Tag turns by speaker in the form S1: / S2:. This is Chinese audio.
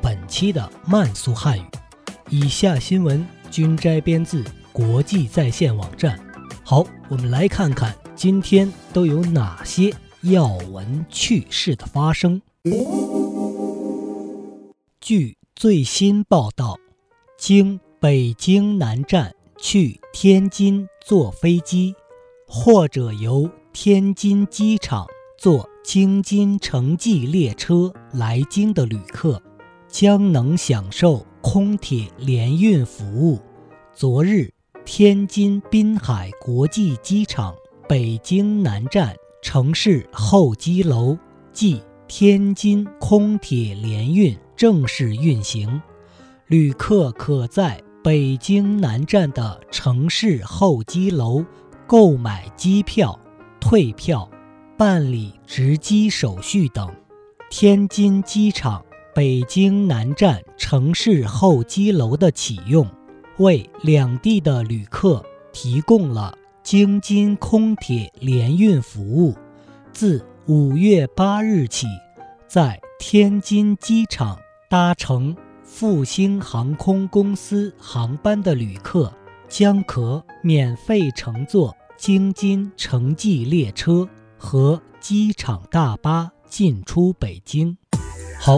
S1: 本期的慢速汉语。以下新闻均摘编自国际在线网站。好，我们来看看今天都有哪些要闻趣事的发生。据最新报道，经北京南站去天津坐飞机，或者由天津机场。坐京津城际列车来京的旅客，将能享受空铁联运服务。昨日，天津滨海国际机场北京南站城市候机楼即天津空铁联运正式运行，旅客可在北京南站的城市候机楼购买机票、退票。办理值机手续等，天津机场北京南站城市候机楼的启用，为两地的旅客提供了京津空铁联运服务。自五月八日起，在天津机场搭乘复兴航空公司航班的旅客，将可免费乘坐京津城际列车。和机场大巴进出北京。好，